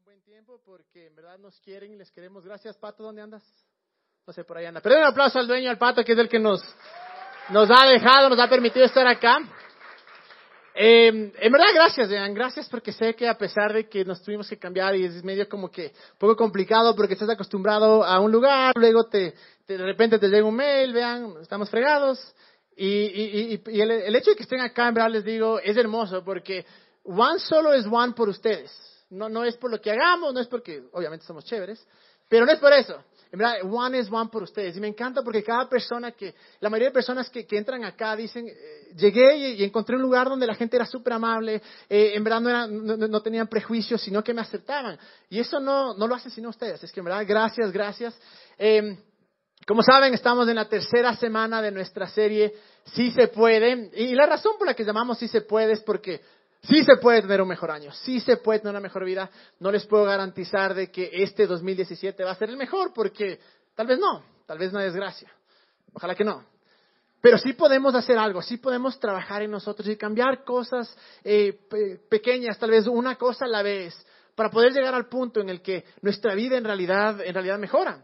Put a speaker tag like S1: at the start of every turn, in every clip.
S1: un buen tiempo porque en verdad nos quieren y les queremos. Gracias, Pato, ¿dónde andas? No sé, por ahí anda. Pero un aplauso al dueño, al Pato, que es el que nos, nos ha dejado, nos ha permitido estar acá. Eh, en verdad, gracias, Dean. Gracias porque sé que a pesar de que nos tuvimos que cambiar y es medio como que poco complicado porque estás acostumbrado a un lugar, luego te, te- de repente te llega un mail, vean, estamos fregados. Y, y, y, y el, el hecho de que estén acá, en verdad, les digo, es hermoso porque one solo es one por ustedes. No, no es por lo que hagamos, no es porque, obviamente, somos chéveres, pero no es por eso. En verdad, one is one por ustedes. Y me encanta porque cada persona que, la mayoría de personas que, entran acá dicen, eh, llegué y, encontré un lugar donde la gente era súper amable, eh, en verdad no, no, no- tenían prejuicios, sino que me aceptaban. Y eso no, no lo hacen sino ustedes. Es que en verdad, gracias, gracias. Eh, como saben, estamos en la tercera semana de nuestra serie Sí se puede. Y la razón por la que llamamos Sí se puede es porque sí se puede tener un mejor año, sí se puede tener una mejor vida. No les puedo garantizar de que este 2017 va a ser el mejor porque tal vez no, tal vez una desgracia. Ojalá que no. Pero sí podemos hacer algo, sí podemos trabajar en nosotros y cambiar cosas eh, pe- pequeñas, tal vez una cosa a la vez, para poder llegar al punto en el que nuestra vida en realidad, en realidad mejora.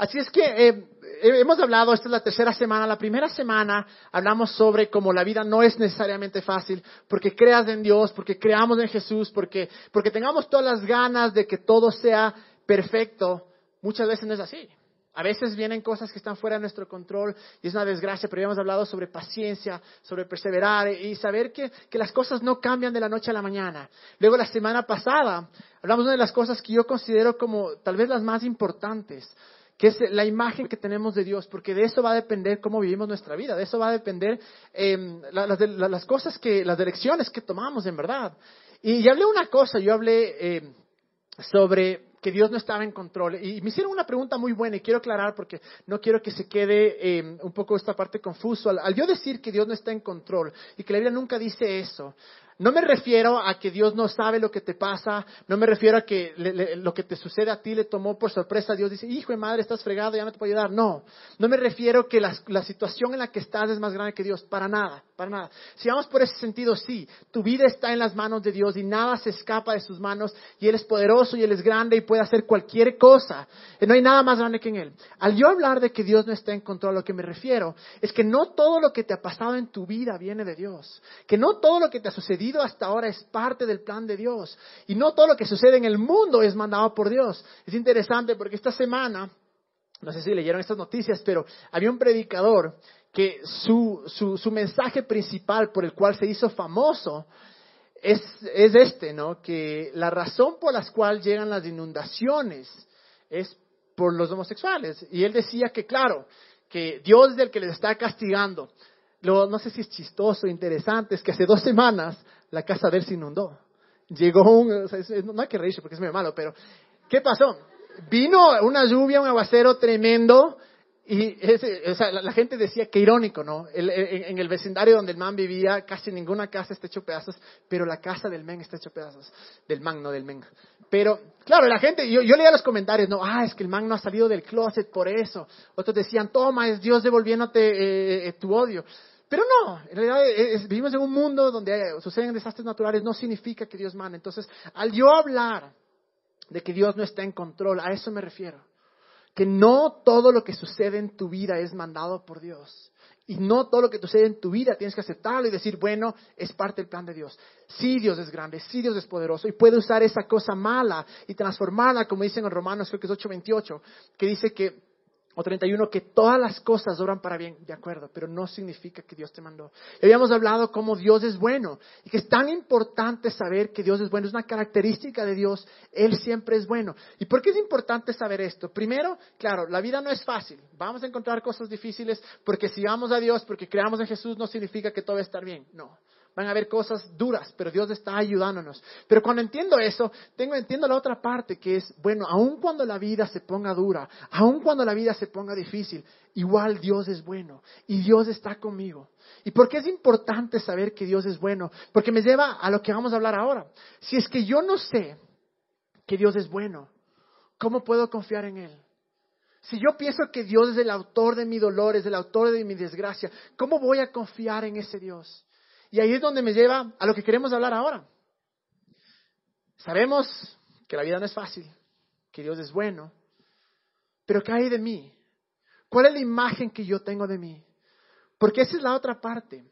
S1: Así es que eh, eh, hemos hablado, esta es la tercera semana, la primera semana hablamos sobre cómo la vida no es necesariamente fácil, porque creas en Dios, porque creamos en Jesús, porque, porque tengamos todas las ganas de que todo sea perfecto, muchas veces no es así. A veces vienen cosas que están fuera de nuestro control y es una desgracia, pero ya hemos hablado sobre paciencia, sobre perseverar y saber que, que las cosas no cambian de la noche a la mañana. Luego la semana pasada hablamos de una de las cosas que yo considero como tal vez las más importantes, que es la imagen que tenemos de Dios, porque de eso va a depender cómo vivimos nuestra vida, de eso va a depender la- las, cosas que, las direcciones que tomamos en verdad. Y hablé una cosa, yo hablé eh, sobre que Dios no estaba en control. Y me hicieron una pregunta muy buena y quiero aclarar porque no quiero que se quede eh, un poco esta parte confuso. Al yo decir que Dios no está en control y que la Biblia nunca dice eso, no me refiero a que Dios no sabe lo que te pasa, no me refiero a que le- lo que te sucede a ti le tomó por sorpresa. Dios dice, hijo de madre, estás fregado, ya no te puedo ayudar. No, no me refiero que las- la situación en la que estás es más grande que Dios, para nada, para nada. Si vamos por ese sentido, sí, tu vida está en las manos de Dios y nada se escapa de sus manos y Él es poderoso y Él es grande y puede hacer cualquier cosa. Eh, No hay nada más grande que en Él. Al yo hablar de que Dios no está en control, a lo que me refiero es que no todo lo que te ha pasado en tu vida viene de Dios. Que no todo lo que te ha sucedido hasta ahora es parte del plan de Dios. Y no todo lo que sucede en el mundo es mandado por Dios. Es interesante porque esta semana, no sé si leyeron estas noticias, pero había un predicador que su, su, su mensaje principal por el cual se hizo famoso es, es este, ¿no? Que la razón por la cual llegan las inundaciones es por los homosexuales. Y él decía que, claro, que Dios es el que les está castigando. Lo, no sé si es chistoso, interesante, es que hace dos semanas la casa de él se inundó. Llegó un, no hay que reírse porque es muy malo, pero ¿qué pasó? Vino una lluvia, un aguacero tremendo y ese- o sea, la, gente decía que irónico, ¿no? El- en, el vecindario donde el man vivía, casi ninguna casa está hecho pedazos, pero la casa del men está hecho pedazos. Del man, no del men. Pero, claro, la gente, yo, yo leía los comentarios, no, ah, es que el man no ha salido del closet por eso. Otros decían, toma, es Dios devolviéndote eh, eh, tu odio. Pero no, en realidad vivimos en un mundo donde suceden desastres naturales, no significa que Dios manda. Entonces, al yo hablar de que Dios no está en control, a eso me refiero que no todo lo que sucede en tu vida es mandado por Dios. Y no todo lo que sucede en tu vida tienes que aceptarlo y decir, bueno, es parte del plan de Dios. Sí, Dios es grande, sí, Dios es poderoso y puede usar esa cosa mala y transformarla, como dicen en Romanos, creo que es 8:28, que dice que, o 31, que todas las cosas obran para bien, de acuerdo, pero no significa que Dios te mandó. Y habíamos hablado cómo Dios es bueno y que es tan importante saber que Dios es bueno, es una característica de Dios, Él siempre es bueno. ¿Y por qué es importante saber esto? Primero, claro, la vida no es fácil, vamos a encontrar cosas difíciles porque si vamos a Dios, porque creamos en Jesús, no significa que todo va a estar bien, no. Van a haber cosas duras, pero Dios está ayudándonos. Pero cuando entiendo eso, tengo, entiendo la otra parte que es, bueno, aun cuando la vida se ponga dura, aun cuando la vida se ponga difícil, igual Dios es bueno y Dios está conmigo. ¿Y por qué es importante saber que Dios es bueno? Porque me lleva a lo que vamos a hablar ahora. Si es que yo no sé que Dios es bueno, ¿cómo puedo confiar en Él? Si yo pienso que Dios es el autor de mi dolor, es el autor de mi desgracia, ¿cómo voy a confiar en ese Dios? Y ahí es donde me lleva a lo que queremos hablar ahora. Sabemos que la vida no es fácil, que Dios es bueno, pero ¿qué hay de mí? ¿Cuál es la imagen que yo tengo de mí? Porque esa es la otra parte.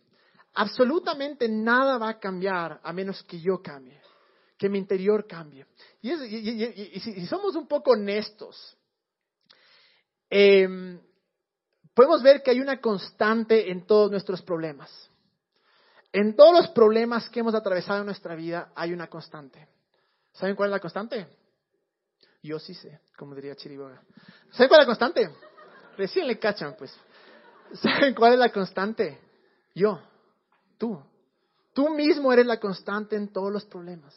S1: Absolutamente nada va a cambiar a menos que yo cambie, que mi interior cambie. Y, si, somos un poco honestos, em, podemos ver que hay una constante en todos nuestros problemas. En todos los problemas que hemos atravesado en nuestra vida hay una constante. ¿Saben cuál es la constante? Yo sí sé, como diría Chiriboga. ¿Saben cuál es la constante? Recién le cachan, pues. ¿Saben cuál es la constante? Yo, tú. Tú mismo eres la constante en todos los problemas.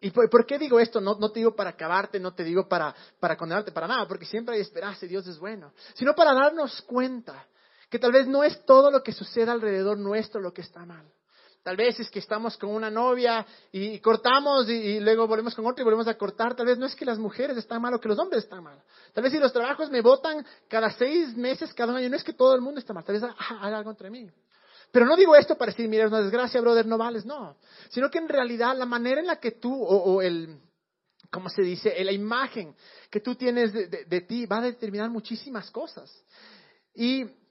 S1: ¿Y por, qué digo esto? No, te digo para acabarte, no te digo para, para condenarte, para nada, porque siempre hay esperanza y Dios es bueno, sino para darnos cuenta que tal vez no es todo lo que sucede alrededor nuestro lo que está mal. Tal vez es que estamos con una novia y, cortamos y, luego volvemos con otra y volvemos a cortar. Tal vez no es que las mujeres están mal o que los hombres están mal. Tal vez si los trabajos me votan cada seis meses, cada año, no es que todo el mundo está mal. Tal vez ah, hay algo entre mí. Pero no digo esto para decir, mira, es una desgracia, brother, no vales, no. Sino que en realidad la manera en la que tú, o, el, ¿cómo se dice? La imagen que tú tienes de, de ti va a determinar muchísimas cosas. Y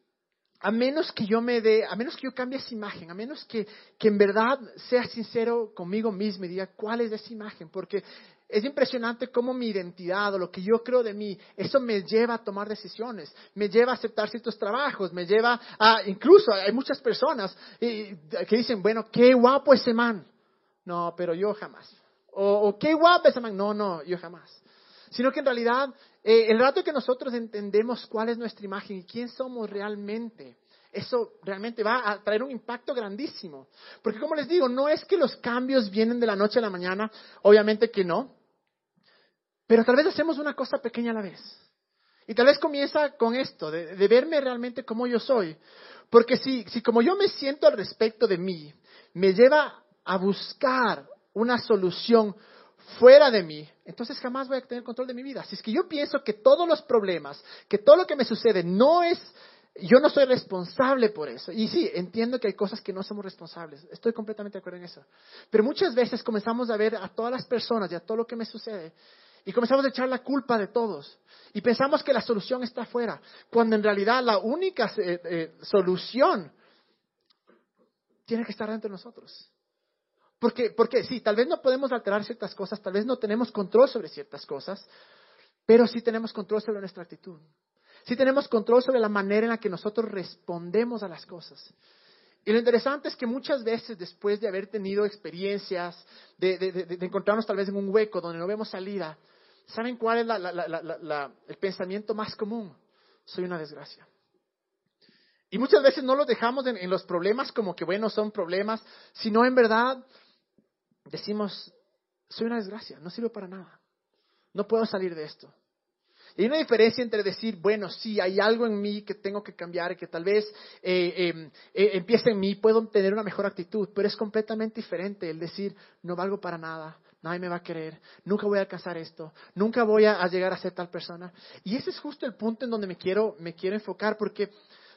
S1: a menos que yo me dé, a menos que yo cambie esa imagen, a menos que, que en verdad sea sincero conmigo mismo y diga cuál es esa imagen, porque es impresionante cómo mi identidad o lo que yo creo de mí, eso me lleva a tomar decisiones, me lleva a aceptar ciertos trabajos, me lleva a, incluso hay muchas personas que dicen, bueno, qué guapo ese man. No, pero yo jamás. O, o qué guapo ese man. No, no, yo jamás. Sino que en realidad eh, el rato que nosotros entendemos cuál es nuestra imagen y quién somos realmente, eso realmente va a traer un impacto grandísimo. Porque como les digo, no es que los cambios vienen de la noche a la mañana, obviamente que no, pero tal vez hacemos una cosa pequeña a la vez. Y tal vez comienza con esto, de, verme realmente como yo soy. Porque si, si como yo me siento al respecto de mí, me lleva a buscar una solución fuera de mí, entonces jamás voy a tener control de mi vida. Si es que yo pienso que todos los problemas, que todo lo que me sucede no es, yo no soy responsable por eso. Y sí, entiendo que hay cosas que no somos responsables. Estoy completamente de acuerdo en eso. Pero muchas veces comenzamos a ver a todas las personas y a todo lo que me sucede y comenzamos a echar la culpa de todos. Y pensamos que la solución está afuera, cuando en realidad la única eh, eh, solución tiene que estar dentro de nosotros. Porque, porque sí, tal vez no podemos alterar ciertas cosas, tal vez no tenemos control sobre ciertas cosas, pero sí tenemos control sobre nuestra actitud. Sí tenemos control sobre la manera en la que nosotros respondemos a las cosas. Y lo interesante es que muchas veces después de haber tenido experiencias, de, encontrarnos tal vez en un hueco donde no vemos salida, ¿saben cuál es el pensamiento más común? Soy una desgracia. Y muchas veces no lo dejamos en, los problemas como que, bueno, son problemas, sino en verdad decimos, soy una desgracia, no sirvo para nada, no puedo salir de esto. Y hay una diferencia entre decir, bueno, sí, hay algo en mí que tengo que cambiar, que tal vez eh, em, eh, empiece en mí, puedo tener una mejor actitud, pero es completamente diferente el decir, no valgo para nada, nadie me va a querer, nunca voy a alcanzar esto, nunca voy a, llegar a ser tal persona. Y ese es justo el punto en donde me quiero, me quiero enfocar, porque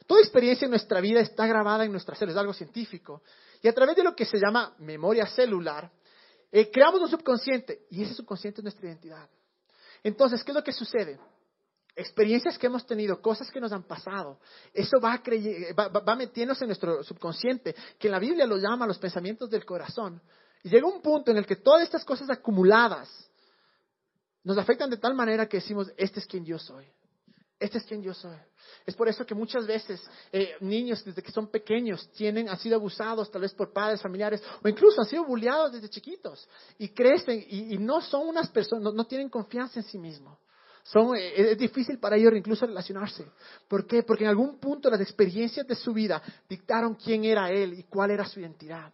S1: toda experiencia en nuestra vida está grabada en nuestra célula, es algo científico. Y a través de lo que se llama memoria celular, eh, creamos un subconsciente y ese subconsciente es nuestra identidad. Entonces, ¿qué es lo que sucede? Experiencias que hemos tenido, cosas que nos han pasado, eso va, va, metiéndose en nuestro subconsciente, que la Biblia lo llama los pensamientos del corazón. Y llega un punto en el que todas estas cosas acumuladas nos afectan de tal manera que decimos, este es quien yo soy. Este es quien yo soy. Es por eso que muchas veces eh, niños desde que son pequeños tienen, han sido abusados tal vez por padres, familiares o incluso han sido bulleados desde chiquitos y crecen y, no son unas personas, no, tienen confianza en sí mismos. Son, eh, es difícil para ellos incluso relacionarse. ¿Por qué? Porque en algún punto las experiencias de su vida dictaron quién era él y cuál era su identidad.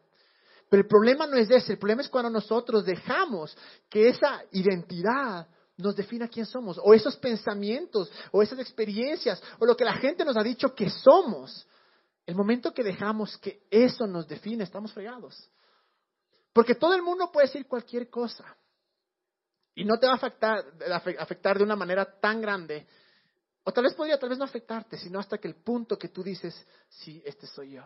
S1: Pero el problema no es ese, el problema es cuando nosotros dejamos que esa identidad nos defina quién somos, o esos pensamientos, o esas experiencias, o lo que la gente nos ha dicho que somos. El momento que dejamos que eso nos define, estamos fregados. Porque todo el mundo puede decir cualquier cosa. Y no te va a afectar, afectar de una manera tan grande. O tal vez podría, tal vez no afectarte, sino hasta que el punto que tú dices, sí, este soy yo.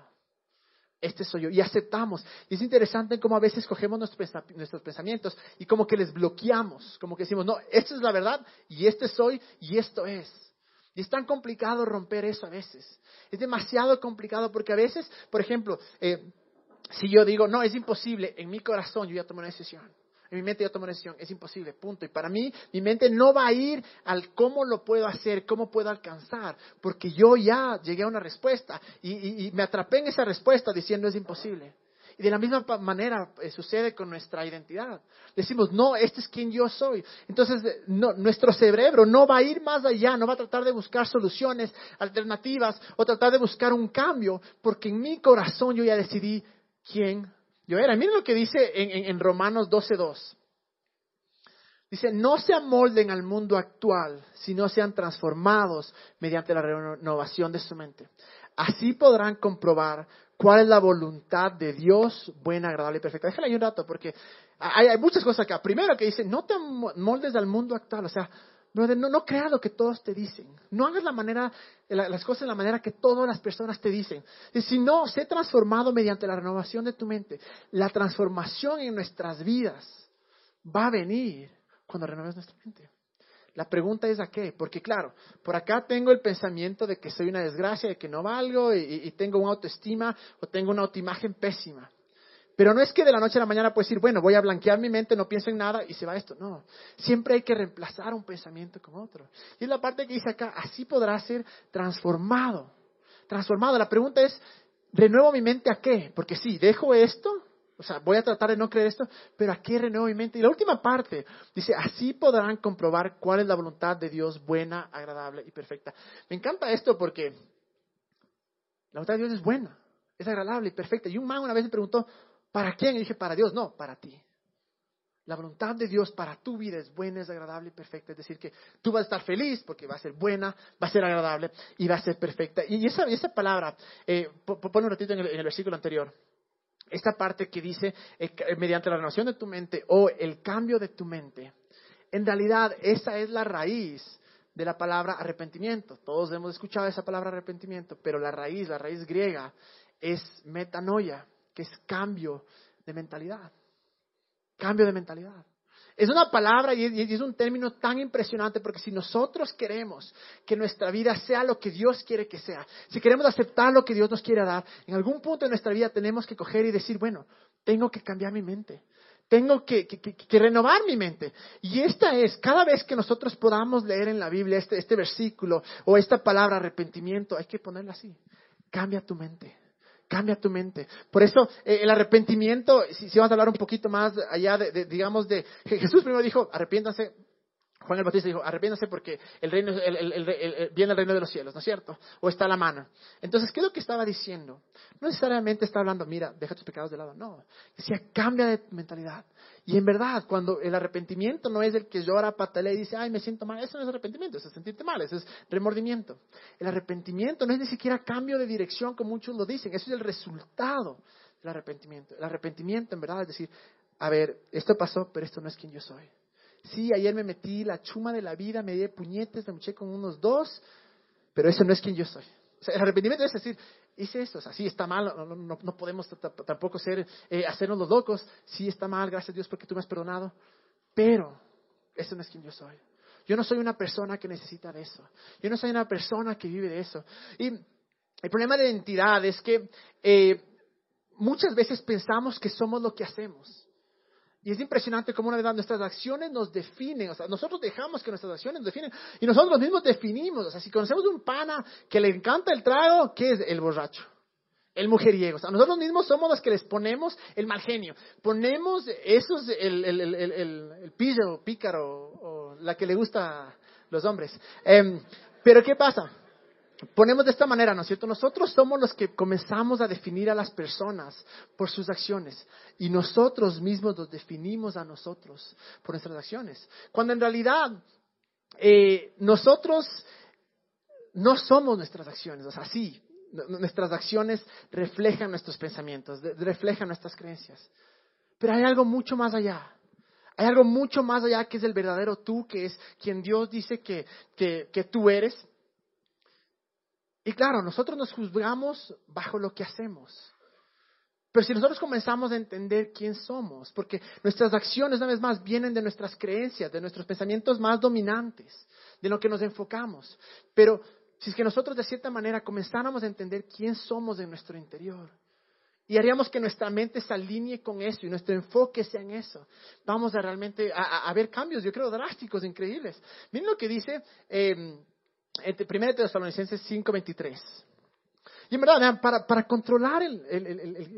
S1: Este soy yo, y aceptamos. Y es interesante cómo a veces cogemos nuestros pensamientos y como que les bloqueamos, como que decimos, no, esta es la verdad, y este soy, y esto es. Y es tan complicado romper eso a veces. Es demasiado complicado porque a veces, por ejemplo, eh, si yo digo, no, es imposible, en mi corazón yo ya tomo una decisión. En mi mente yo tomo una decisión, es imposible, punto. Y para mí, mi mente no va a ir al cómo lo puedo hacer, cómo puedo alcanzar, porque yo ya llegué a una respuesta y, me atrapé en esa respuesta diciendo es imposible. Y de la misma manera eh, sucede con nuestra identidad. Decimos, no, este es quien yo soy. Entonces, nuestro cerebro no va a ir más allá, no va a tratar de buscar soluciones alternativas o tratar de buscar un cambio, porque en mi corazón yo ya decidí quién yo era. Miren lo que dice en, Romanos 12.2. Dice, no se amolden al mundo actual, sino sean transformados mediante la renovación de su mente. Así podrán comprobar cuál es la voluntad de Dios, buena, agradable y perfecta. Déjale ahí un rato, porque hay, hay, muchas cosas acá. Primero que dice, no te moldes al mundo actual, o sea, no, no creas lo que todos te dicen. No hagas la manera, las cosas de la manera que todas las personas te dicen. Y si no, sé transformado mediante la renovación de tu mente. La transformación en nuestras vidas va a venir cuando renueves nuestra mente. La pregunta es a qué, porque claro, por acá tengo el pensamiento de que soy una desgracia, de que no valgo y, y tengo una autoestima o tengo una autoimagen pésima. Pero no es que de la noche a la mañana puedes decir, bueno, voy a blanquear mi mente, no pienso en nada y se va esto. No, siempre hay que reemplazar un pensamiento con otro. Y es la parte que dice acá, así podrá ser transformado. Transformado. La pregunta es, ¿renuevo mi mente a qué? Porque sí, dejo esto, o sea, voy a tratar de no creer esto, pero ¿a qué renuevo mi mente? Y la última parte dice, así podrán comprobar cuál es la voluntad de Dios buena, agradable y perfecta. Me encanta esto porque la voluntad de Dios es buena, es agradable y perfecta. Y un man una vez me preguntó, ¿Para quién? Y dije, para Dios, no, para ti. La voluntad de Dios para tu vida es buena, es agradable y perfecta. Es decir, que tú vas a estar feliz porque va a ser buena, va a ser agradable y va a ser perfecta. Y esa, esa palabra, eh, pon un ratito en el, versículo anterior. Esta parte que dice, eh, mediante la renovación de tu mente o el cambio de tu mente, en realidad esa es la raíz de la palabra arrepentimiento. Todos hemos escuchado esa palabra arrepentimiento, pero la raíz, la raíz griega, es metanoia que es cambio de mentalidad. Cambio de mentalidad. Es una palabra y es un término tan impresionante porque si nosotros queremos que nuestra vida sea lo que Dios quiere que sea, si queremos aceptar lo que Dios nos quiere dar, en algún punto de nuestra vida tenemos que coger y decir, bueno, tengo que cambiar mi mente, tengo que, renovar mi mente. Y esta es, cada vez que nosotros podamos leer en la Biblia este, este versículo o esta palabra arrepentimiento, hay que ponerla así, cambia tu mente cambia tu mente. Por eso eh, el arrepentimiento, si, si, vamos a hablar un poquito más allá de, digamos, de Jesús primero dijo, arrepiéntanse. Juan el Bautista dijo, arrepiéntanse porque el reino, viene el reino de los cielos, ¿no es cierto? O está la mano. Entonces, ¿qué es lo que estaba diciendo? No necesariamente está hablando, mira, deja tus pecados de lado, no. Decía, cambia de mentalidad. Y en verdad, cuando el arrepentimiento no es el que llora, patalea y dice, ay, me siento mal, eso no es arrepentimiento, eso es sentirte mal, eso es remordimiento. El arrepentimiento no es ni siquiera cambio de dirección, como muchos lo dicen, eso es el resultado del arrepentimiento. El arrepentimiento, en verdad, es decir, a ver, esto pasó, pero esto no es quien yo soy. Sí, ayer me metí la chuma de la vida, me di puñetes, me eché con unos dos, pero eso no es quien yo soy. El arrepentimiento es decir, hice esto, o sea, sí está mal, no, podemos tampoco ser, eh, hacernos los locos, sí está mal, gracias a Dios porque tú me has perdonado, pero eso no es quien yo soy. Yo no soy una persona que necesita de eso. Yo no soy una persona que vive de eso. Y el problema de identidad es que eh, muchas veces pensamos que somos lo que hacemos. Y es impresionante cómo una verdad nuestras acciones nos definen. O sea, nosotros dejamos que nuestras acciones nos definen. Y nosotros mismos definimos. O sea, si conocemos un pana que le encanta el trago, ¿qué es el borracho? El mujeriego. O sea, nosotros mismos somos los que les ponemos el mal genio. Ponemos esos, el, el, el, el, el pillo, pícaro, o la que le gusta a los hombres. Eh, pero ¿qué pasa? Ponemos de esta manera, ¿no es cierto? Nosotros somos los que comenzamos a definir a las personas por sus acciones y nosotros mismos los definimos a nosotros por nuestras acciones. Cuando en realidad eh, nosotros no somos nuestras acciones, o sea, sí, nuestras acciones reflejan nuestros pensamientos, reflejan nuestras creencias. Pero hay algo mucho más allá. Hay algo mucho más allá que es el verdadero tú, que es quien Dios dice que, que, que tú eres y claro, nosotros nos juzgamos bajo lo que hacemos. Pero si nosotros comenzamos a entender quién somos, porque nuestras acciones, una vez más, vienen de nuestras creencias, de nuestros pensamientos más dominantes, de lo que nos enfocamos. Pero si es que nosotros de cierta manera comenzáramos a entender quién somos en nuestro interior, y haríamos que nuestra mente se alinee con eso y nuestro enfoque sea en eso. Vamos a realmente a, ver cambios, yo creo, drásticos, increíbles. Miren lo que dice eh, 1 Tesalonicenses 5:23. Y en verdad, para, para controlar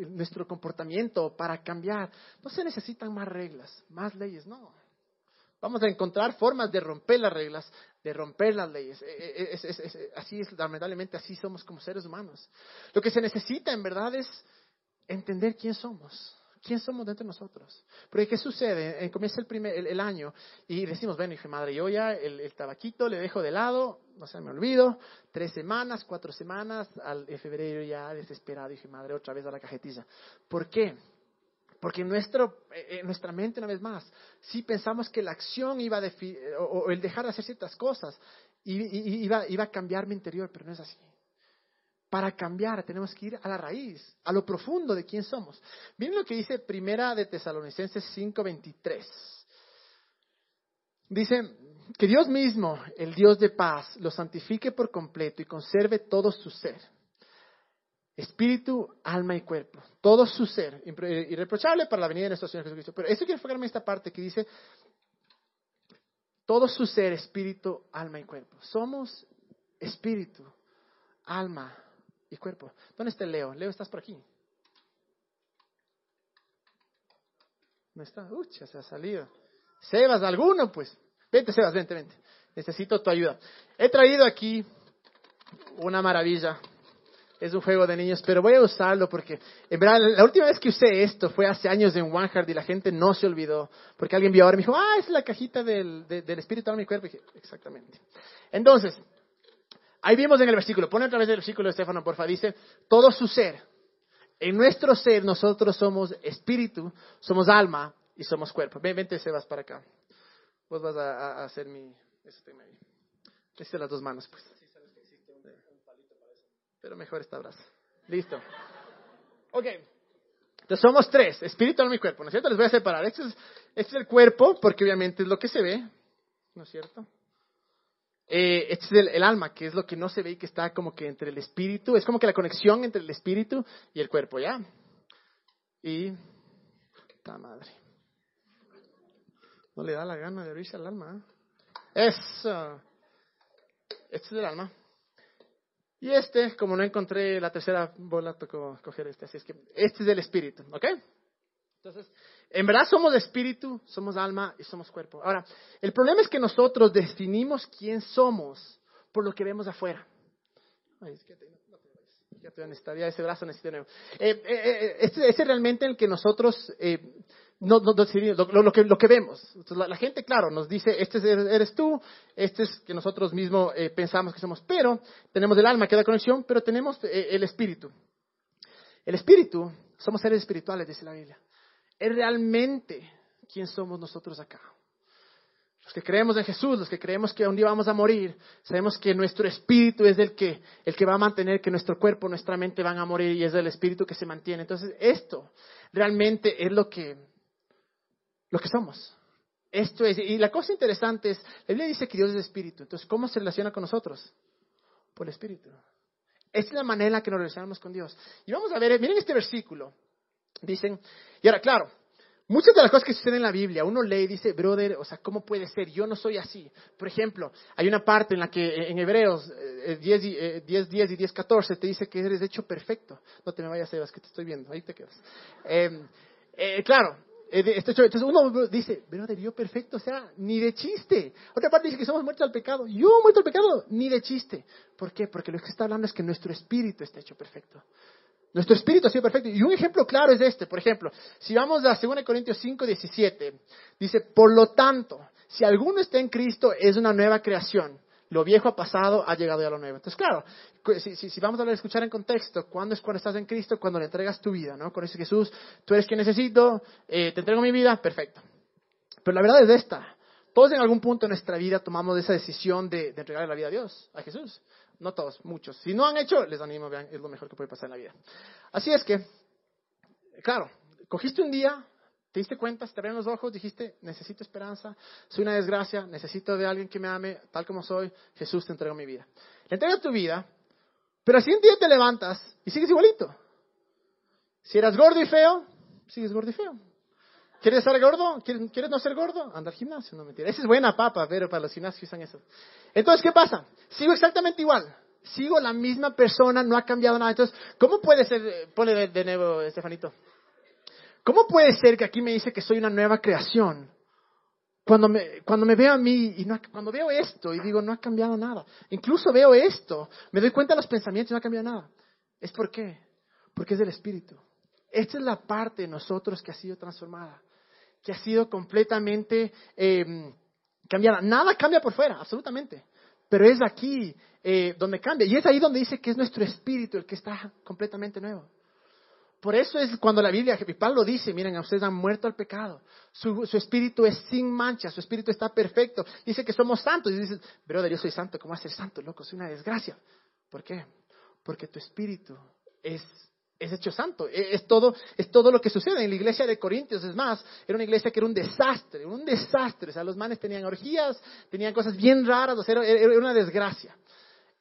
S1: nuestro comportamiento, para cambiar, no se necesitan más reglas, más leyes, no. Vamos a encontrar formas de romper las reglas, de romper las leyes. E, e, así es, lamentablemente, así somos como seres humanos. Lo que se necesita en verdad es entender quién somos. ¿Quién somos dentro de nosotros? Porque ¿qué sucede? Eh, comienza el, primer, el, año y decimos, bueno, dije, madre, yo ya el, tabaquito le dejo de lado, no se me olvido, tres semanas, cuatro semanas, al, en febrero ya desesperado, dije, madre, otra vez a la cajetilla. ¿Por qué? Porque en, nuestro, eh, en nuestra mente, una vez más, sí pensamos que la acción iba a o, o, el dejar de hacer ciertas cosas iba, iba a cambiar mi interior, pero no es así. Para cambiar tenemos que ir a la raíz, a lo profundo de quién somos. Miren lo que dice Primera de Tesalonicenses 5:23. Dice que Dios mismo, el Dios de paz, lo santifique por completo y conserve todo su ser. Espíritu, alma y cuerpo. Todo su ser. Irreprochable para la venida de nuestro Señor Jesucristo. Pero eso quiero enfocarme en esta parte que dice todo su ser, espíritu, alma y cuerpo. Somos espíritu, alma y cuerpo. ¿Dónde está Leo? Leo, estás por aquí. ¿Dónde está? Uy, ya se ha salido. Sebas, ¿alguno? Pues. Vente, Sebas, vente, vente. Necesito tu ayuda. He traído aquí una maravilla. Es un juego de niños, pero voy a usarlo porque, en verdad, la última vez que usé esto fue hace años en OneHeart y la gente no se olvidó. Porque alguien vio ahora y me dijo, ah, es la cajita del, del espíritu de mi cuerpo. Y dije, exactamente. Entonces, Ahí vimos en el versículo, pone otra vez el versículo de Estefano, porfa, dice, todo su ser. En nuestro ser nosotros somos espíritu, somos alma y somos cuerpo. Ven, vente Sebas para acá. Vos vas a, hacer mi... Tengo ahí. Necesito las dos manos, pues. Pero mejor esta abrazo. Listo. Ok. Entonces somos tres, espíritu, alma y cuerpo, ¿no es cierto? Les voy a separar. Este es, este es el cuerpo, porque obviamente es lo que se ve, ¿no es cierto? Eh, este es el, alma, que es lo que no se ve y que está como que entre el espíritu, es como que la conexión entre el espíritu y el cuerpo, ¿ya? Y... ¡Ta madre! No le da la gana de abrirse al alma. ¿eh? Eso. Este es el alma. Y este, como no encontré la tercera bola, tocó coger este. Así es que este es el espíritu, ¿ok? Entonces, en verdad somos espíritu, somos alma y somos cuerpo. Ahora, el problema es que nosotros definimos quién somos por lo que vemos afuera. Ay, que ya te necesitaría ese brazo, necesito. Eh, eh, eh, este, es realmente el que nosotros no, no, lo, que, vemos. la, la, gente, claro, nos dice, este eres tú, este es que nosotros mismos pensamos que somos, pero tenemos el alma que da conexión, pero tenemos el espíritu. El espíritu, somos seres espirituales, dice la Biblia es realmente quién somos nosotros acá. Los que creemos en Jesús, los que creemos que un día vamos a morir, sabemos que nuestro espíritu es el que, el que va a mantener que nuestro cuerpo, nuestra mente van a morir y es el espíritu que se mantiene. Entonces, esto realmente es lo que, lo que somos. Esto es, y la cosa interesante es, la Biblia dice que Dios es espíritu. Entonces, ¿cómo se relaciona con nosotros? Por el espíritu. Es la manera que nos relacionamos con Dios. Y vamos a ver, miren este versículo. Dicen, y ahora, claro, muchas de las cosas que suceden en la Biblia, uno lee y dice, brother, o sea, ¿cómo puede ser? Yo no soy así. Por ejemplo, hay una parte en la que eh, en Hebreos 10, eh, 10, 10 y 10, 14 te dice que eres hecho perfecto. No te me vayas, Sebas, que te estoy viendo, ahí te quedas. Em, eh, claro, este entonces uno dice, brother, yo perfecto, o sea, ni de chiste. Otra parte dice que somos muertos al pecado. Yo muerto al pecado, ni de chiste. ¿Por qué? Porque lo que está hablando es que nuestro espíritu está hecho perfecto. Nuestro espíritu ha sido perfecto. Y un ejemplo claro es este. Por ejemplo, si vamos a 2 Corintios 5, 17, dice, por lo tanto, si alguno está en Cristo, es una nueva creación. Lo viejo ha pasado, ha llegado ya lo nuevo. Entonces, claro, si, vamos a escuchar en contexto, ¿cuándo es cuando estás en Cristo? Cuando le entregas tu vida, ¿no? Cuando dice Jesús, tú eres quien necesito, eh, te entrego mi vida, perfecto. Pero la verdad es esta. Todos en algún punto de nuestra vida tomamos esa decisión de, de entregarle la vida a Dios, a Jesús. No todos, muchos. Si no han hecho, les animo, vean, es lo mejor que puede pasar en la vida. Así es que, claro, cogiste un día, te diste cuenta, te abrieron los ojos, dijiste, necesito esperanza, soy una desgracia, necesito de alguien que me ame tal como soy, Jesús te entregó mi vida. Le entregas tu vida, pero al siguiente día te levantas y sigues igualito. Si eras gordo y feo, sigues gordo y feo. ¿Quieres ser gordo? ¿Quieres, no ser gordo? Anda al gimnasio, no mentira. Esa es buena papa, pero para los gimnasios usan eso. Entonces, ¿qué pasa? Sigo exactamente igual. Sigo la misma persona, no ha cambiado nada. Entonces, ¿cómo puede ser? Ponle de, nuevo, Estefanito. ¿Cómo puede ser que aquí me dice que soy una nueva creación? Cuando me, cuando me veo a mí y no, cuando veo esto y digo, no ha cambiado nada. Incluso veo esto, me doy cuenta de los pensamientos y no ha cambiado nada. ¿Es por qué? Porque es del Espíritu. Esta es la parte de nosotros que ha sido transformada, que ha sido completamente eh, cambiada. Nada cambia por fuera, absolutamente. Pero es aquí eh, donde cambia. Y es ahí donde dice que es nuestro espíritu el que está completamente nuevo. Por eso es cuando la Biblia, Pablo dice, miren, a ustedes han muerto al pecado. Su, espíritu es sin mancha, su espíritu está perfecto. Dice que somos santos. Y dice, brother, yo soy santo, ¿cómo vas a ser santo, loco? Soy una desgracia. ¿Por qué? Porque tu espíritu es es hecho santo. E, es todo, es todo lo que sucede. En la iglesia de Corintios, es más, era una iglesia que era un desastre, un desastre. O sea, los manes tenían orgías, tenían cosas bien raras, o sea, era, una desgracia.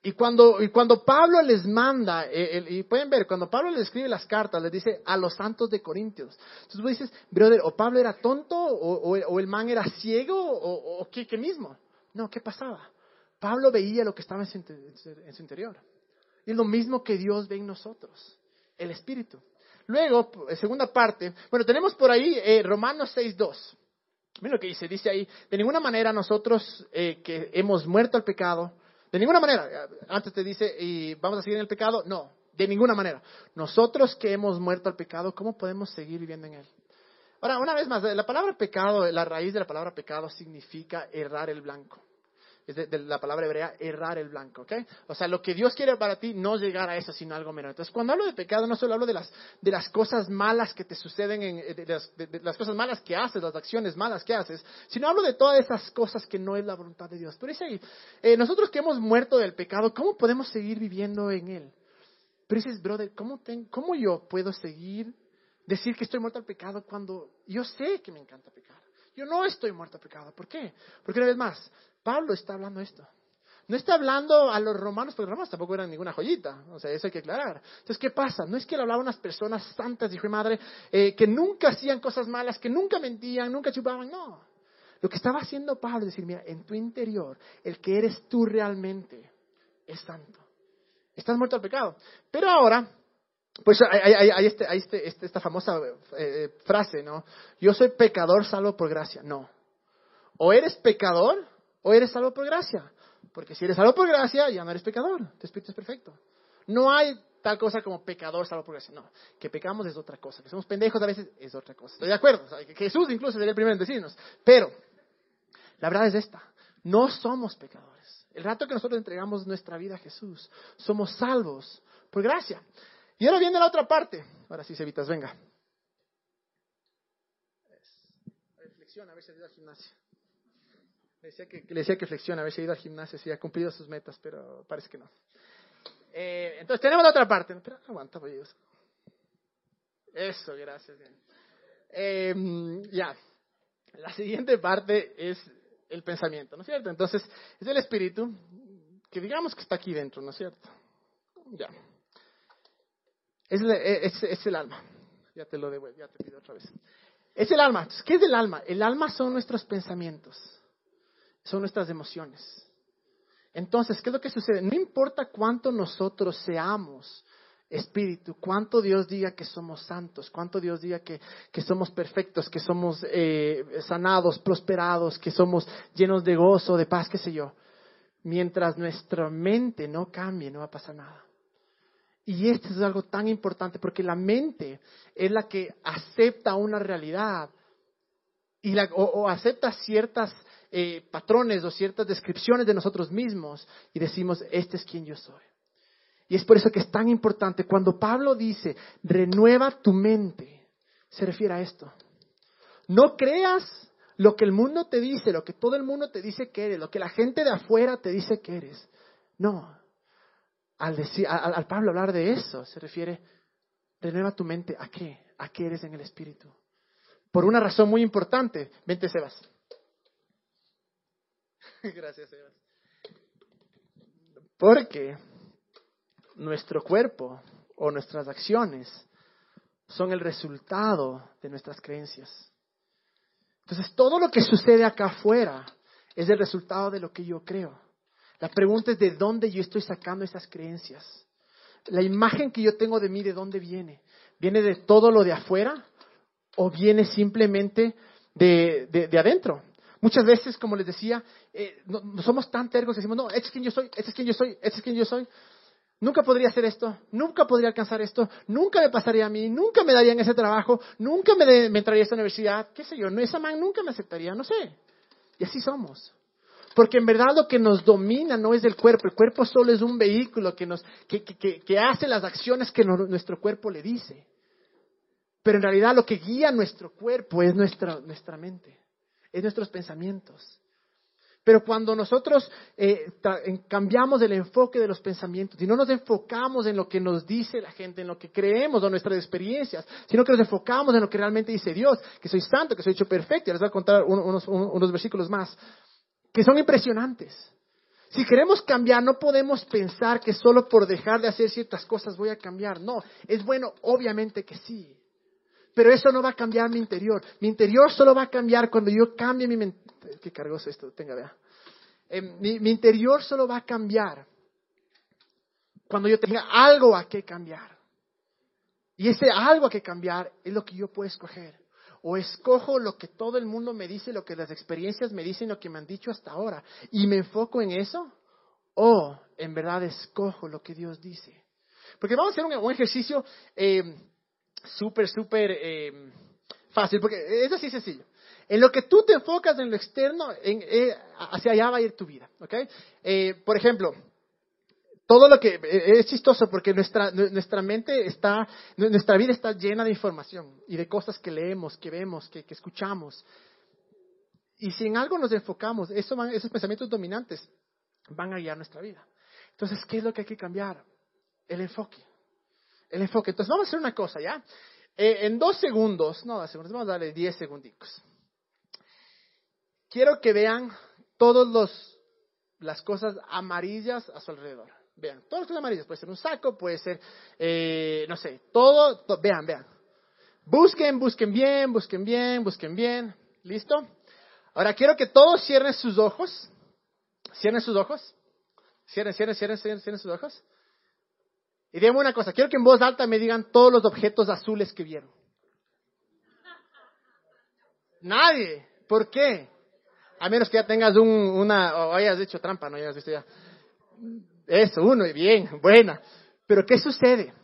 S1: Y cuando, y cuando Pablo les manda, eh, y pueden ver, cuando Pablo les escribe las cartas, les dice a los santos de Corintios. Entonces tú dices, brother, o Pablo era tonto, o, el man era ciego, o, ¿qué, mismo. No, ¿qué pasaba? Pablo veía lo que estaba en su, en su interior. Y es lo mismo que Dios ve en nosotros el Espíritu. Luego, segunda parte, bueno, tenemos por ahí eh, Romanos 6.2. Miren lo que dice, dice ahí, de ninguna manera nosotros eh, que hemos muerto al pecado, de ninguna manera, antes te dice, y vamos a seguir en el pecado, no, de ninguna manera. Nosotros que hemos muerto al pecado, ¿cómo podemos seguir viviendo en él? Ahora, una vez más, la palabra pecado, la raíz de la palabra pecado significa errar el blanco de, la palabra hebrea, errar el blanco, ¿ok? O sea, lo que Dios quiere para ti, no llegar a eso, sino algo menos. Entonces, cuando hablo de pecado, no solo hablo de las, de las cosas malas que te suceden, en, de, las, cosas malas que haces, las acciones malas que haces, sino hablo de todas esas cosas que no es la voluntad de Dios. Pero dice ahí, eh, nosotros que hemos muerto del pecado, ¿cómo podemos seguir viviendo en él? Pero dices, brother, ¿cómo, ¿cómo yo puedo seguir, decir que estoy muerto al pecado cuando yo sé que me encanta pecar? Yo no estoy muerto al pecado. ¿Por qué? Porque una vez más, Pablo está hablando esto. No está hablando a los romanos, porque los romanos tampoco eran ninguna joyita, o sea, eso hay que aclarar. Entonces, ¿qué pasa? No es que le hablaba a unas personas santas, hijo y madre, eh, que nunca hacían cosas malas, que nunca mentían, nunca chupaban, no. Lo que estaba haciendo Pablo es decir, mira, en tu interior, el que eres tú realmente es santo. Estás muerto al pecado. Pero ahora, pues hay, este, este, este, esta famosa eh, frase, ¿no? Yo soy pecador salvo por gracia. No. O eres pecador o eres salvo por gracia. Porque si eres salvo por gracia, ya no eres pecador. Tu espíritu es perfecto. No hay tal cosa como pecador salvo por gracia. No, que pecamos es otra cosa. Que somos pendejos a veces es otra cosa. Estoy de acuerdo. Jesús incluso sería el primero en decirnos. Pero la verdad es esta. No somos pecadores. El rato que nosotros entregamos nuestra vida a Jesús, somos salvos por gracia. Y ahora viene la otra parte. Ahora sí, Cevitas, venga. Reflexiona a ver si al gimnasio. Le decía que, le decía que flexiona, a ver si ha ido al gimnasio, si ha cumplido sus metas, pero parece que no. Eh, entonces tenemos la otra parte. Pero aguanta, pues. Eso, gracias. Eh, ya. La siguiente parte es el pensamiento, ¿no es cierto? Entonces, es el espíritu que digamos que está aquí dentro, ¿no es cierto? Ya. Es, es, el alma. Ya te lo devuelvo, ya te pido otra vez. Es el alma. ¿Qué es el alma? El alma son nuestros pensamientos son nuestras emociones. Entonces, ¿qué es lo que sucede? No importa cuánto nosotros seamos espíritu, cuánto Dios diga que somos santos, cuánto Dios diga que, somos perfectos, que somos eh, sanados, prosperados, que somos llenos de gozo, de paz, qué sé yo. Mientras nuestra mente no cambie, no va a pasar nada. Y esto es algo tan importante porque la mente es la que acepta una realidad y la, o acepta ciertas eh, patrones o ciertas descripciones de nosotros mismos y decimos, este es quien yo soy. Y es por eso que es tan importante cuando Pablo dice, renueva tu mente, se refiere a esto. No creas lo que el mundo te dice, lo que todo el mundo te dice que eres, lo que la gente de afuera te dice que eres. No. Al, decir, al, Pablo hablar de eso, se refiere, renueva tu mente a qué? a qué eres en el Espíritu. Por una razón muy importante. Vente, Sebas. Gracias, Sebas. Porque nuestro cuerpo o nuestras acciones son el resultado de nuestras creencias. Entonces, todo lo que sucede acá afuera es el resultado de lo que yo creo. La pregunta es de dónde yo estoy sacando esas creencias. La imagen que yo tengo de mí, ¿de dónde viene? ¿Viene de todo lo de afuera o viene simplemente de, de, adentro? Muchas veces, como les decía, eh, no, somos tan tergos decimos, no, este es quien yo soy, este es quien yo soy, este es quien yo soy. Nunca podría hacer esto, nunca podría alcanzar esto, nunca me pasaría a mí, nunca me darían ese trabajo, nunca me, me entraría a esta universidad, qué sé yo, no, esa man nunca me aceptaría, no sé. Y así somos. Porque en verdad lo que nos domina no es el cuerpo, el cuerpo solo es un vehículo que, nos, que, que, que hace las acciones que nuestro cuerpo le dice. Pero en realidad lo que guía nuestro cuerpo es nuestra, nuestra mente, es nuestros pensamientos. Pero cuando nosotros eh, cambiamos el enfoque de los pensamientos y no nos enfocamos en lo que nos dice la gente, en lo que creemos o nuestras experiencias, sino que nos enfocamos en lo que realmente dice Dios, que soy santo, que soy hecho perfecto, y les voy a contar unos, unos versículos más, que son impresionantes. Si queremos cambiar, no podemos pensar que solo por dejar de hacer ciertas cosas voy a cambiar. No, es bueno, obviamente que sí. Pero eso no va a cambiar mi interior. Mi interior solo va a cambiar cuando yo cambie mi mente. Qué cargoso esto, tenga, vea. Eh, mi, mi interior solo va a cambiar cuando yo tenga algo a que cambiar. Y ese algo a que cambiar es lo que yo puedo escoger. O escojo lo que todo el mundo me dice, lo que las experiencias me dicen, lo que me han dicho hasta ahora, y me enfoco en eso. O en verdad escojo lo que Dios dice. Porque vamos a hacer un, ejercicio eh, súper, súper eh, fácil, porque es así sencillo. En lo que tú te enfocas en lo externo, eh, hacia allá va a ir tu vida. ¿okay? Por ejemplo, todo lo que eh, es chistoso porque nuestra, nuestra mente está, nuestra vida está llena de información y de cosas que leemos, que vemos, que, escuchamos. Y si en algo nos enfocamos, eso esos pensamientos dominantes van a guiar nuestra vida. Entonces, ¿qué es lo que hay que cambiar? El enfoque. El enfoque. Entonces, vamos a hacer una cosa, ¿ya? en dos segundos, no dos segundos, vamos a darle diez segunditos quiero que vean todas las cosas amarillas a su alrededor. Vean, todas las cosas amarillas. Puede ser un saco, puede ser, eh, no sé, todo, Vean, vean. Busquen, busquen bien, busquen bien, busquen bien. ¿Listo? Ahora quiero que todos cierren sus ojos. Cierren sus ojos. Cierren, cierren, cierren, cierren, cierren sus ojos. Y díganme una cosa, quiero que en voz alta me digan todos los objetos azules que vieron. Nadie. ¿Por qué? A menos que ya tengas un, una, o hayas hecho trampa, no hayas visto ya. Eso, uno, y bien, buena. Pero ¿qué sucede?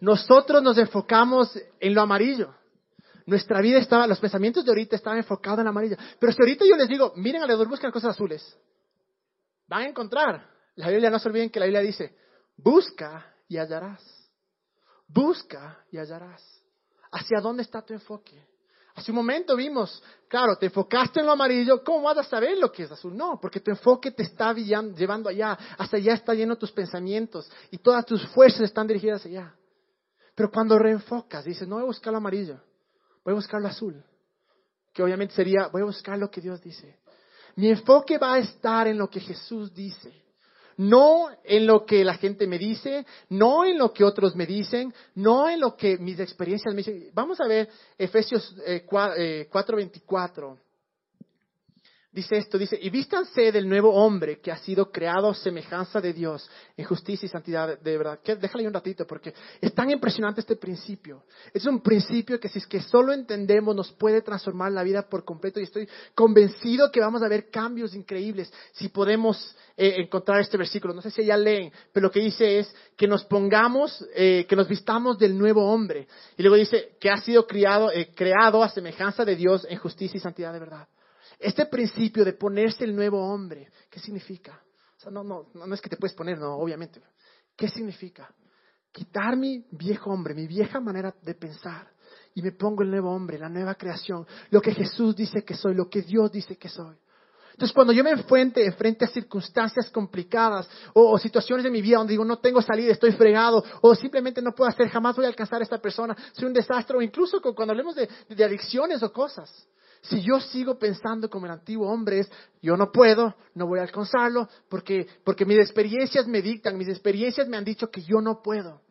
S1: Nosotros nos enfocamos en lo amarillo. Nuestra vida estaba, los pensamientos de ahorita estaban enfocados en lo amarillo. Pero si ahorita yo les digo, miren alrededor, buscan cosas azules, van a encontrar. La Biblia, no se olviden que la Biblia dice, busca y hallarás. Busca y hallarás. ¿Hacia dónde está tu enfoque? Hace un momento vimos, claro, te enfocaste en lo amarillo, ¿cómo vas a saber lo que es azul? No, porque tu enfoque te está llevando allá, hasta allá está lleno tus pensamientos y todas tus fuerzas están dirigidas allá. Pero cuando reenfocas, dices, no voy a buscar lo amarillo, voy a buscar lo azul, que obviamente sería, voy a buscar lo que Dios dice. Mi enfoque va a estar en lo que Jesús dice no en lo que la gente me dice, no en lo que otros me dicen, no en lo que mis experiencias me dicen. Vamos a ver Efesios 4:24. Dice esto, dice, y vístanse del nuevo hombre que ha sido creado a semejanza de Dios en justicia y santidad de verdad. Déjale un ratito porque es tan impresionante este principio. Es un principio que si es que solo entendemos nos puede transformar la vida por completo y estoy convencido que vamos a ver cambios increíbles si podemos eh, encontrar este versículo. No sé si ya leen, pero lo que dice es que nos pongamos, eh, que nos vistamos del nuevo hombre. Y luego dice que ha sido criado, eh, creado a semejanza de Dios en justicia y santidad de verdad. Este principio de ponerse el nuevo hombre, ¿qué significa? O sea, no, no, no es que te puedes poner, no, obviamente. ¿Qué significa? Quitar mi viejo hombre, mi vieja manera de pensar, y me pongo el nuevo hombre, la nueva creación, lo que Jesús dice que soy, lo que Dios dice que soy. Entonces, cuando yo me enfrente, enfrente a circunstancias complicadas o, situaciones de mi vida donde digo, no tengo salida, estoy fregado, o simplemente no puedo hacer, jamás voy a alcanzar a esta persona, soy un desastre, o incluso cuando hablemos de, de adicciones o cosas. Si yo sigo pensando como el antiguo hombre es, yo no puedo, no voy a alcanzarlo, porque, porque mis experiencias me dictan, mis experiencias me han dicho que yo no puedo.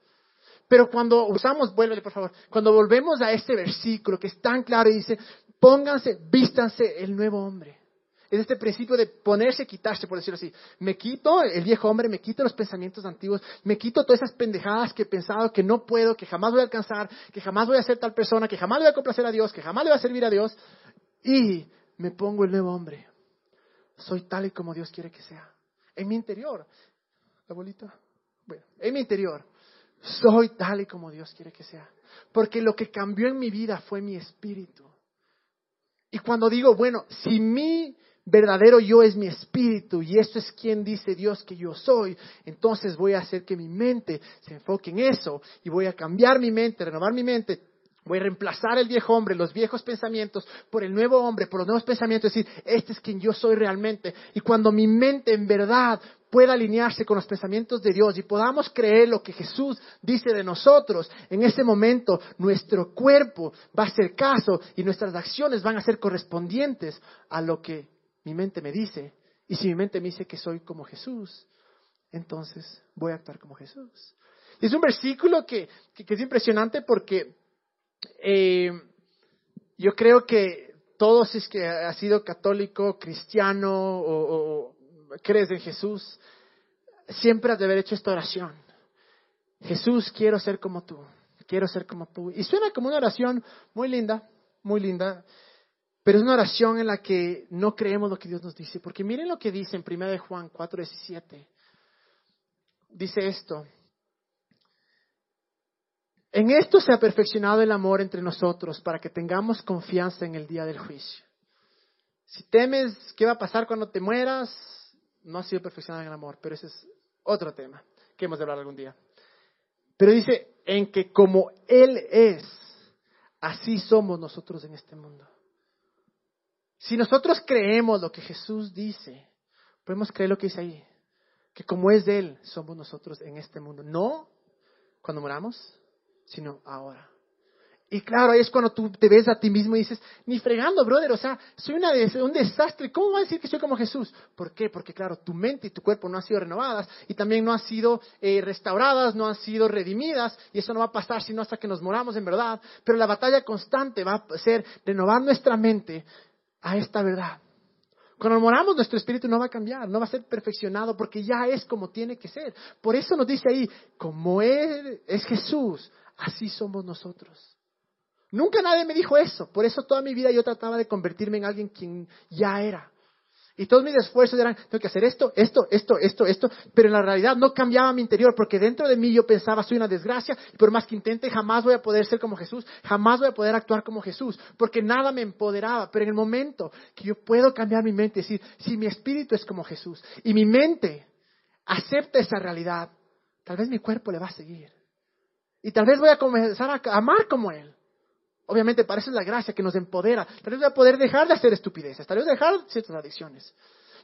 S1: Pero cuando usamos, vuélvele por favor, cuando volvemos a este versículo que es tan claro y dice, pónganse, vístanse el nuevo hombre. Es este principio de ponerse, quitarse, por decirlo así. Me quito el viejo hombre, me quito los pensamientos antiguos, me quito todas esas pendejadas que he pensado que no puedo, que jamás voy a alcanzar, que jamás voy a ser tal persona, que jamás voy a complacer a Dios, que jamás le voy a servir a Dios. Y me pongo el nuevo hombre. Soy tal y como Dios quiere que sea. En mi interior. La bolita. Bueno, en mi interior. Soy tal y como Dios quiere que sea. Porque lo que cambió en mi vida fue mi espíritu. Y cuando digo, bueno, si mi verdadero yo es mi espíritu y esto es quien dice Dios que yo soy, entonces voy a hacer que mi mente se enfoque en eso y voy a cambiar mi mente, renovar mi mente. Voy a reemplazar el viejo hombre, los viejos pensamientos, por el nuevo hombre, por los nuevos pensamientos, decir, este es quien yo soy realmente. Y cuando mi mente en verdad pueda alinearse con los pensamientos de Dios y podamos creer lo que Jesús dice de nosotros, en ese momento nuestro cuerpo va a hacer caso y nuestras acciones van a ser correspondientes a lo que mi mente me dice. Y si mi mente me dice que soy como Jesús, entonces voy a actuar como Jesús. Es un versículo que, es impresionante porque eh, yo creo que todos es que has sido católico, cristiano o, crees en Jesús, siempre has de haber hecho esta oración. Jesús, quiero ser como tú, quiero ser como tú. Y suena como una oración muy linda, muy linda, pero es una oración en la que no creemos lo que Dios nos dice. Porque miren lo que dice en 1 de Juan 4:17. Dice esto. En esto se ha perfeccionado el amor entre nosotros para que tengamos confianza en el día del juicio. Si temes qué va a pasar cuando te mueras, no ha sido perfeccionado en el amor, pero ese es otro tema que hemos de hablar algún día. Pero dice, en que como Él es, así somos nosotros en este mundo. Si nosotros creemos lo que Jesús dice, podemos creer lo que dice ahí, que como es Él, somos nosotros en este mundo. No cuando moramos, sino ahora. Y claro, ahí es cuando tú te ves a ti mismo y dices, ni fregando, brother, o sea, soy un desastre. ¿Cómo va a decir que soy como Jesús? ¿Por qué? Porque claro, tu mente y tu cuerpo no han sido renovadas y también no han sido eh, restauradas, no han sido redimidas y eso no va a pasar sino hasta que nos moramos en verdad. Pero la batalla constante va a ser renovar nuestra mente a esta verdad. Cuando moramos, nuestro espíritu no va a cambiar, no va a ser perfeccionado porque ya es como tiene que ser. Por eso nos dice ahí, como Él es Jesús, así somos nosotros. Nunca nadie me dijo eso. Por eso toda mi vida yo trataba de convertirme en alguien quien ya era. Y todos mis esfuerzos eran, tengo que hacer esto, esto, esto, esto, esto. Pero en la realidad no cambiaba mi interior porque dentro de mí yo pensaba, soy una desgracia. Y por más que intente, jamás voy a poder ser como Jesús. Jamás voy a poder actuar como Jesús. Porque nada me empoderaba. Pero en el momento que yo puedo cambiar mi mente decir, si mi espíritu es como Jesús y mi mente acepta esa realidad, tal vez mi cuerpo le va a seguir. Y tal vez voy a comenzar a amar como Él. Obviamente para eso es la gracia que nos empodera. Tal vez voy a poder dejar de hacer estupideces, tal vez dejar ciertas adicciones.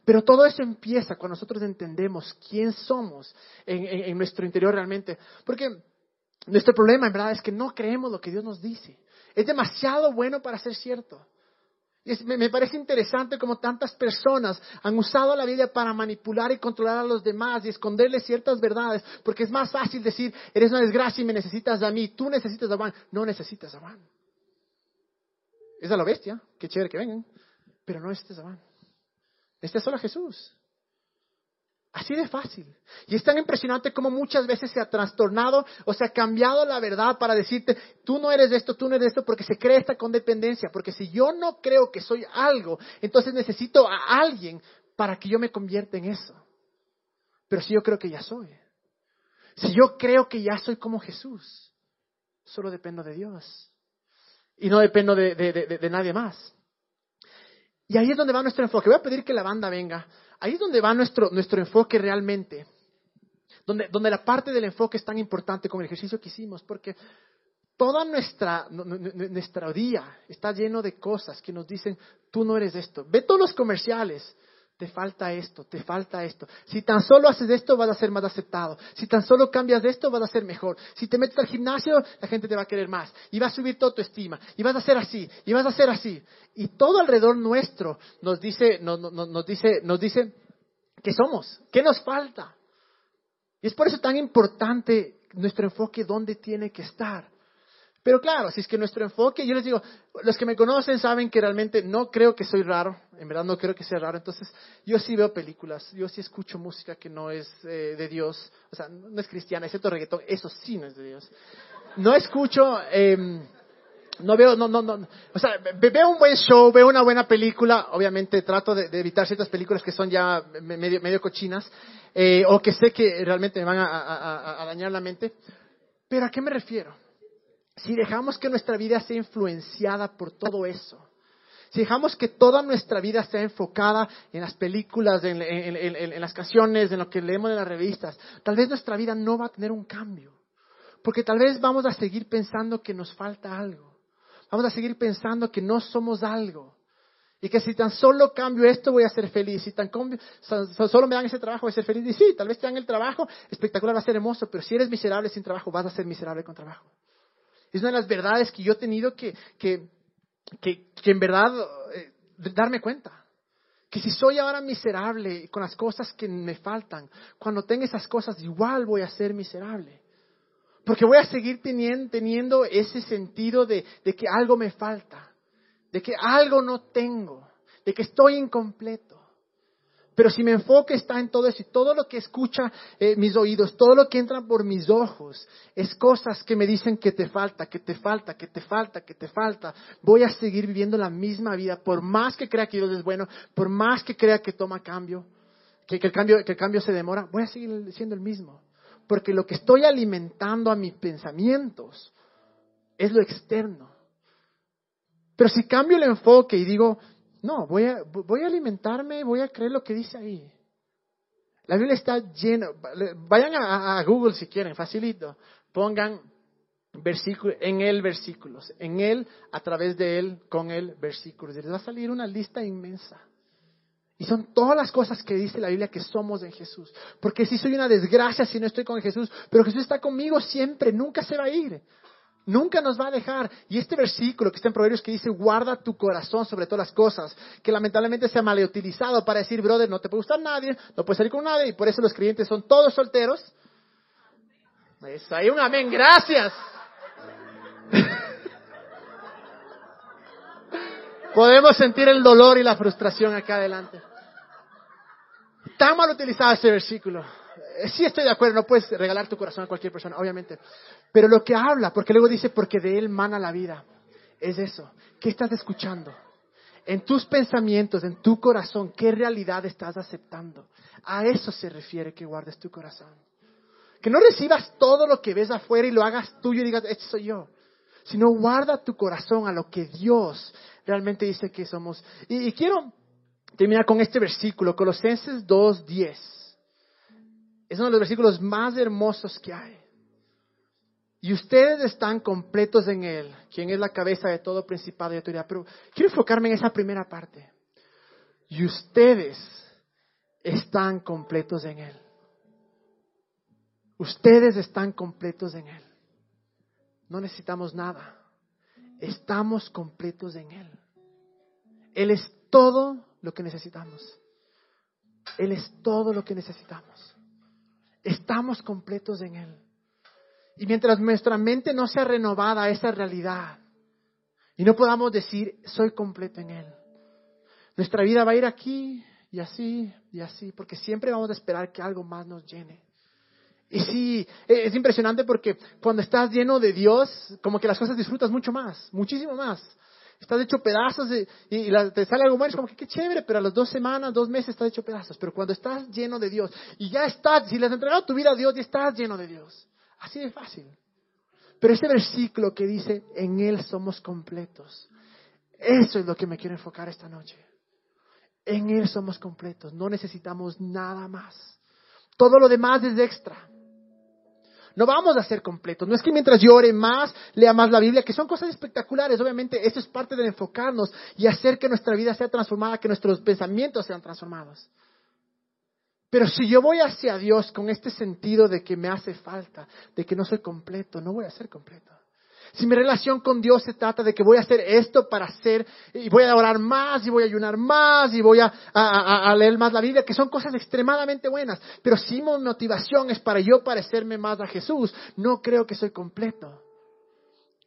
S1: Pero todo eso empieza cuando nosotros entendemos quién somos en, nuestro interior realmente. Porque nuestro problema en verdad es que no creemos lo que Dios nos dice. Es demasiado bueno para ser cierto. Me, parece interesante como tantas personas han usado la Biblia para manipular y controlar a los demás y esconderles ciertas verdades, porque es más fácil decir, eres una desgracia y me necesitas a mí, tú necesitas a Juan, no necesitas a Juan. Es a la bestia, qué chévere que vengan, pero no este Zabán. Este es solo Jesús. Así de fácil. Y es tan impresionante como muchas veces se ha trastornado o se ha cambiado la verdad para decirte, tú no eres esto, tú no eres esto, porque se cree esta condependencia. Porque si yo no creo que soy algo, entonces necesito a alguien para que yo me convierta en eso. Pero si yo creo que ya soy, si yo creo que ya soy como Jesús, solo dependo de Dios y no dependo de, nadie más. Y ahí es donde va nuestro enfoque. Voy a pedir que la banda venga. Ahí es donde va nuestro, nuestro enfoque realmente. Donde, donde la parte del enfoque es tan importante con el ejercicio que hicimos, porque toda nuestra, nuestra día está lleno de cosas que nos dicen, tú no eres esto. Ve todos los comerciales. Te falta esto, te falta esto. Si tan solo haces esto, vas a ser más aceptado. Si tan solo cambias de esto, vas a ser mejor. Si te metes al gimnasio, la gente te va a querer más. Y va a subir toda tu estima. Y vas a ser así. Y vas a ser así. Y todo alrededor nuestro nos dice, nos, nos dice, nos dice que somos, qué nos falta. Y es por eso tan importante nuestro enfoque dónde tiene que estar. Pero claro, si es que nuestro enfoque, yo les digo, los que me conocen saben que realmente no creo que soy raro, en verdad no creo que sea raro, entonces yo sí veo películas, yo sí escucho música que no es eh, de Dios, o sea, no es cristiana, excepto reggaetón, eso sí no es de Dios. No escucho, eh, no veo, no, no, no, o sea, veo un buen show, veo una buena película, obviamente trato de, evitar ciertas películas que son ya medio, medio cochinas, eh, o que sé que realmente me van a dañar la mente, pero ¿a qué me refiero? Si dejamos que nuestra vida sea influenciada por todo eso, si dejamos que toda nuestra vida sea enfocada en las películas, en, las canciones, en lo que leemos en las revistas, tal vez nuestra vida no va a tener un cambio. Porque tal vez vamos a seguir pensando que nos falta algo. Vamos a seguir pensando que no somos algo. Y que si tan solo cambio esto voy a ser feliz. Si tan solo me dan ese trabajo voy a ser feliz. Y sí, tal vez te dan el trabajo, espectacular, va a ser hermoso. Pero si eres miserable sin trabajo, vas a ser miserable con trabajo. Es una de las verdades que yo he tenido que, que, que, en verdad eh, darme cuenta. Que si soy ahora miserable con las cosas que me faltan, cuando tenga esas cosas igual voy a ser miserable. Porque voy a seguir teniendo, teniendo ese sentido de, de que algo me falta, de que algo no tengo, de que estoy incompleto. Pero si mi enfoque está en todo eso todo lo que escucha eh, mis oídos, todo lo que entra por mis ojos, es cosas que me dicen que te falta, que te falta, que te falta, que te falta, voy a seguir viviendo la misma vida, por más que crea que Dios es bueno, por más que crea que toma cambio, que, el, cambio, que el cambio se demora, voy a seguir siendo el mismo. Porque lo que estoy alimentando a mis pensamientos es lo externo. Pero si cambio el enfoque y digo, no, voy a, voy a alimentarme, voy a creer lo que dice ahí. La Biblia está llena. Vayan a, Google si quieren, facilito. Pongan versículo, en él versículos, en él, a través de él, con él versículos. Y les va a salir una lista inmensa. Y son todas las cosas que dice la Biblia que somos en Jesús. Porque si soy una desgracia si no estoy con Jesús, pero Jesús está conmigo siempre, nunca se va a ir. Nunca nos va a dejar. Y este versículo que está en Proverbios que dice, guarda tu corazón sobre todas las cosas, que lamentablemente se ha mal utilizado para decir, brother, no te puede gustar nadie, no puedes salir con nadie, y por eso los creyentes son todos solteros. Eso, hay un amén, gracias. Podemos sentir el dolor y la frustración acá adelante. Está mal utilizado este versículo. Eh, sí estoy de acuerdo, no puedes regalar tu corazón a cualquier persona, obviamente. Pero lo que habla, porque luego dice, porque de él mana la vida, es eso. ¿Qué estás escuchando? En tus pensamientos, en tu corazón, ¿qué realidad estás aceptando? A eso se refiere que guardes tu corazón. Que no recibas todo lo que ves afuera y lo hagas tuyo y digas, este soy yo. Sino guarda tu corazón a lo que Dios realmente dice que somos. Y, y quiero terminar con este versículo, Colosenses 2.10. Es uno de los versículos más hermosos que hay. Y ustedes están completos en Él, quien es la cabeza de todo principado y autoridad. Pero quiero enfocarme en esa primera parte. Y ustedes están completos en Él. Ustedes están completos en Él. No necesitamos nada. Estamos completos en Él. Él es todo lo que necesitamos. Él es todo lo que necesitamos. Estamos completos en Él. Y mientras nuestra mente no sea renovada a esa realidad y no podamos decir, soy completo en Él, nuestra vida va a ir aquí y así y así, porque siempre vamos a esperar que algo más nos llene. Y sí, e-, es impresionante porque cuando estás lleno de Dios, como que las cosas disfrutas mucho más, muchísimo más. Estás hecho pedazos y, te sale algo más, como que qué chévere, pero a las dos semanas, dos meses estás hecho pedazos. Pero cuando estás lleno de Dios y ya estás, si le has entregado tu vida a Dios, ya estás lleno de Dios. Así de fácil. Pero ese versículo que dice, en Él somos completos, eso es lo que me quiero enfocar esta noche. En Él somos completos, no necesitamos nada más. Todo lo demás es extra. No vamos a ser completos. No es que mientras yo ore más, lea más la Biblia, que son cosas espectaculares. Obviamente, eso es parte de enfocarnos y hacer que nuestra vida sea transformada, que nuestros pensamientos sean transformados. Pero si yo voy hacia Dios con este sentido de que me hace falta, de que no soy completo, no voy a ser completo. Si mi relación con Dios se trata de que voy a hacer esto para hacer, y voy a orar más, y voy a ayunar más, y voy a, leer más la Biblia, que son cosas extremadamente buenas, pero si mi motivación es para yo parecerme más a Jesús, no creo que soy completo.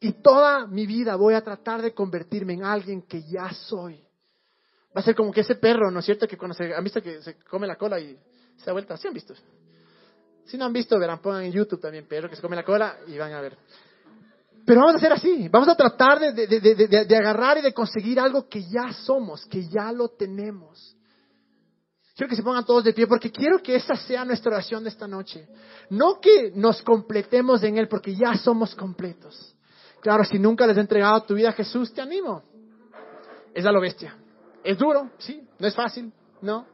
S1: Y toda mi vida voy a tratar de convertirme en alguien que ya soy. Va a ser como que ese perro, ¿no es cierto? Que cuando se han visto que se come la cola y se da vuelta, ¿sí han visto? Si no han visto, verán, pongan en YouTube también perro que se come la cola y van a ver. Pero vamos a hacer así, vamos a tratar de, de, agarrar y de conseguir algo que ya somos, que ya lo tenemos. Quiero que se pongan todos de pie porque quiero que esa sea nuestra oración de esta noche. No que nos completemos en Él porque ya somos completos. Claro, si nunca les has entregado tu vida a Jesús, te animo. Es a lo bestia. Es duro, sí, no es fácil, no.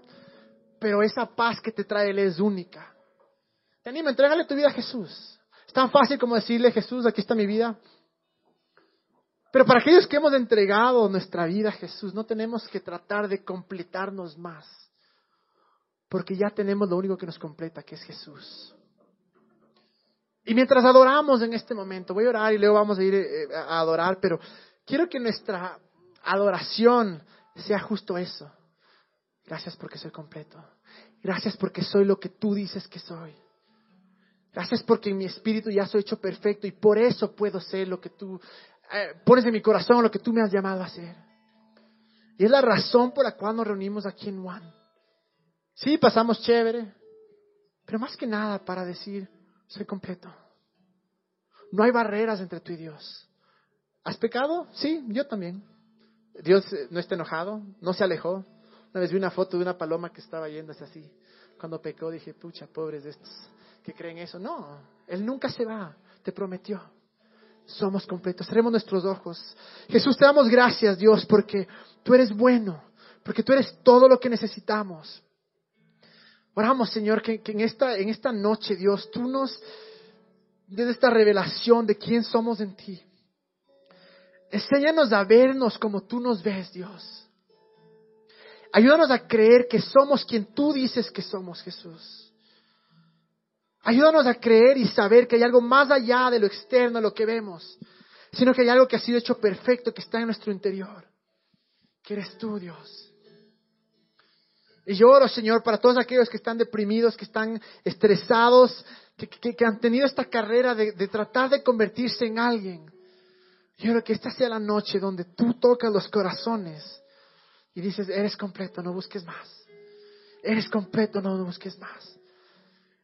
S1: Pero esa paz que te trae Él es única. Te animo, entrégale tu vida a Jesús. Es tan fácil como decirle, Jesús, aquí está mi vida. Pero para aquellos que hemos entregado nuestra vida a Jesús, no tenemos que tratar de completarnos más. Porque ya tenemos lo único que nos completa, que es Jesús. Y mientras adoramos en este momento, voy a orar y luego vamos a ir eh, a adorar, pero quiero que nuestra adoración sea justo eso. Gracias porque soy completo. Gracias porque soy lo que tú dices que soy. Gracias porque en mi espíritu ya soy hecho perfecto y por eso puedo ser lo que tú eh, pones en mi corazón, lo que tú me has llamado a ser. Y es la razón por la cual nos reunimos aquí en Juan. Sí, pasamos chévere, pero más que nada para decir, soy completo. No hay barreras entre tú y Dios. ¿Has pecado? Sí, yo también. Dios eh, no está enojado, no se alejó. Una vez vi una foto de una paloma que estaba yéndose así. Cuando pecó dije, pucha, pobres de estos que creen eso. No, Él nunca se va, te prometió. Somos completos, tenemos nuestros ojos. Jesús, te damos gracias, Dios, porque tú eres bueno, porque tú eres todo lo que necesitamos. Oramos, Señor, que, en, esta, en esta noche, Dios, tú nos des esta revelación de quién somos en ti. Enséñanos a vernos como tú nos ves, Dios. Ayúdanos a creer que somos quien tú dices que somos, Jesús. Ayúdanos a creer y saber que hay algo más allá de lo externo, de lo que vemos, sino que hay algo que ha sido hecho perfecto, que está en nuestro interior, que eres tú, Dios. Y yo oro, Señor, para todos aquellos que están deprimidos, que están estresados, que, han tenido esta carrera de, de, tratar de convertirse en alguien. Yo oro que esta sea la noche donde tú tocas los corazones y dices, eres completo, no busques más. Eres completo, no busques más.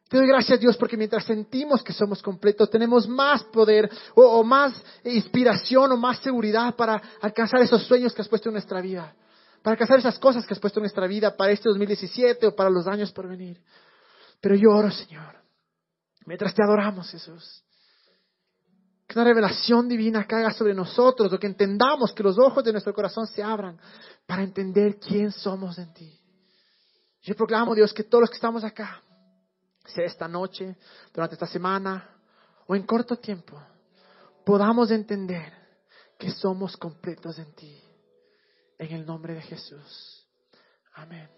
S1: Te doy gracias Dios porque mientras sentimos que somos completos, tenemos más poder o, más inspiración o más seguridad para alcanzar esos sueños que has puesto en nuestra vida, para alcanzar esas cosas que has puesto en nuestra vida para este 2017 o para los años por venir. Pero yo oro, Señor, mientras te adoramos, Jesús, que una revelación divina caiga sobre nosotros, o que entendamos que los ojos de nuestro corazón se abran para entender quién somos en ti. Yo proclamo, Dios, que todos los que estamos acá, sea esta noche, durante esta semana o en corto tiempo, podamos entender que somos completos en ti. En el nombre de Jesús. Amén.